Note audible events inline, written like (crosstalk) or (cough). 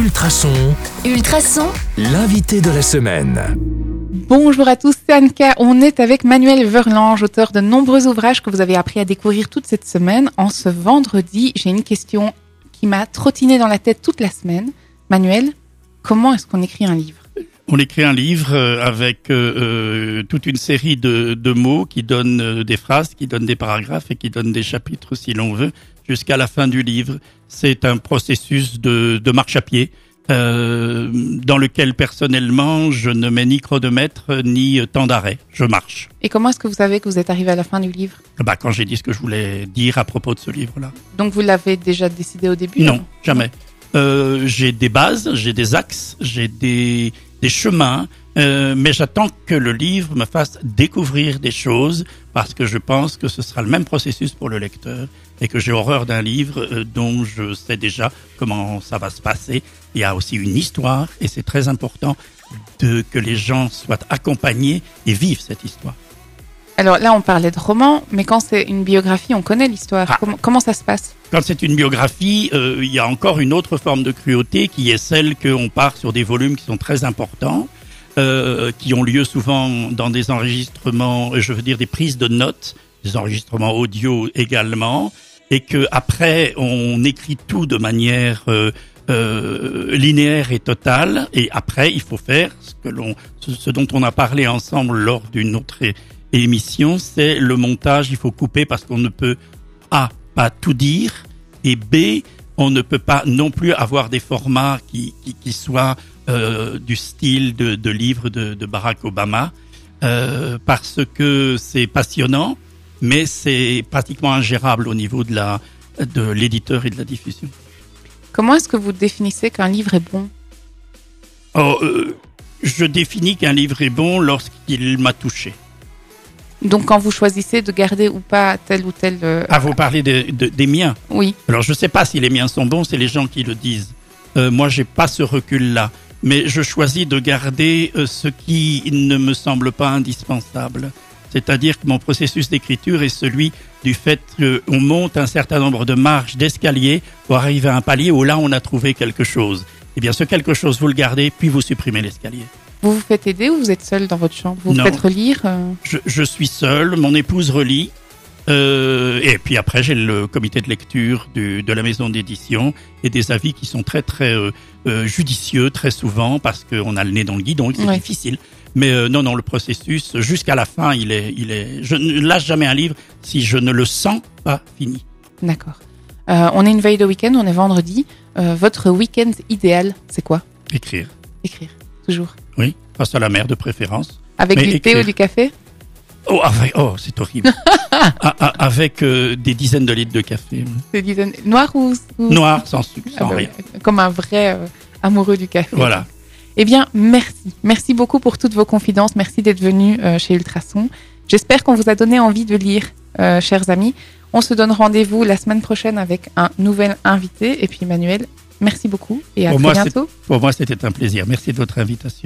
Ultrason, Ultrason, l'invité de la semaine. Bonjour à tous, c'est Anka. On est avec Manuel Verlange, auteur de nombreux ouvrages que vous avez appris à découvrir toute cette semaine. En ce vendredi, j'ai une question qui m'a trottiné dans la tête toute la semaine. Manuel, comment est-ce qu'on écrit un livre? On écrit un livre euh, avec euh, euh, toute une série de, de mots qui donnent des phrases, qui donnent des paragraphes et qui donnent des chapitres si l'on veut, jusqu'à la fin du livre. C'est un processus de, de marche à pied. euh, dans lequel personnellement je ne mets ni chronomètre ni euh, temps d'arrêt, je marche. Et comment est-ce que vous savez que vous êtes arrivé à la fin du livre? Bah, quand j'ai dit ce que je voulais dire à propos de ce livre-là. Donc vous l'avez déjà décidé au début? Non, jamais. Euh, j'ai des bases, j'ai des axes, j'ai des, des chemins, euh, mais j'attends que le livre me fasse découvrir des choses parce que je pense que ce sera le même processus pour le lecteur et que j'ai horreur d'un livre euh, dont je sais déjà comment ça va se passer. Il y a aussi une histoire et c'est très important de que les gens soient accompagnés et vivent cette histoire. Alors là, on parlait de roman, mais quand c'est une biographie, on connaît l'histoire. Ah. Comment, comment ça se passe? Quand c'est une biographie, euh, il y a encore une autre forme de cruauté qui est celle qu'on part sur des volumes qui sont très importants, euh, qui ont lieu souvent dans des enregistrements, euh, je veux dire des prises de notes, des enregistrements audio également, et que après on écrit tout de manière euh, euh, linéaire et totale, et après il faut faire ce que l'on, ce, dont on a parlé ensemble lors d'une autre émission, c'est le montage. Il faut couper parce qu'on ne peut a pas tout dire et B on ne peut pas non plus avoir des formats qui qui, qui soient euh, du style de, de livre de, de Barack Obama euh, parce que c'est passionnant mais c'est pratiquement ingérable au niveau de la de l'éditeur et de la diffusion. Comment est-ce que vous définissez qu'un livre est bon? Oh, euh, je définis qu'un livre est bon lorsqu'il m'a touché. Donc quand vous choisissez de garder ou pas tel ou tel... euh, Ah, vous parlez de- de- des miens. Oui, Alors je sais pas si les miens sont bons, c'est les gens qui le disent. Euh, moi, j'ai pas ce recul-là, mais je choisis de garder euh, ce qui ne me semble pas indispensable. C'est-à-dire que mon processus d'écriture est celui du fait qu'on monte un certain nombre de marches d'escalier pour arriver à un palier où là on a trouvé quelque chose. Eh bien, ce quelque chose, vous le gardez, puis vous supprimez l'escalier. Vous vous faites aider ou vous êtes seul dans votre chambre? Vous vous faites relire euh, Je, je suis seul, mon épouse relit. Euh, et puis après, j'ai le comité de lecture du, de la maison d'édition et des avis qui sont très très euh, judicieux très souvent parce qu'on a le nez dans le guidon et c'est Ouais. difficile. Mais euh, non, non, le processus jusqu'à la fin, il est, il est. Je ne lâche jamais un livre si je ne le sens pas fini. D'accord. On est une veille de week-end, on est vendredi. Votre week-end idéal, c'est quoi? Écrire, Écrire, toujours. Oui, face à la mer de préférence. Avec Mais du thé ou du café? Oh, avec- oh c'est horrible. (laughs) Ah, ah, avec euh, des dizaines de litres de café, Des dizaines- Noir ou, ou- noir, sans sucre, Ah sans bah rien. Comme un vrai euh, amoureux du café. Voilà. Eh bien, merci. Merci beaucoup pour toutes vos confidences. Merci d'être venu euh, chez Ultrason. J'espère qu'on vous a donné envie de lire, chers amis. On se donne rendez-vous la semaine prochaine avec un nouvel invité. Et puis, Manuel, merci beaucoup et à Pour très moi, bientôt. Pour moi, c'était un plaisir. Merci de votre invitation.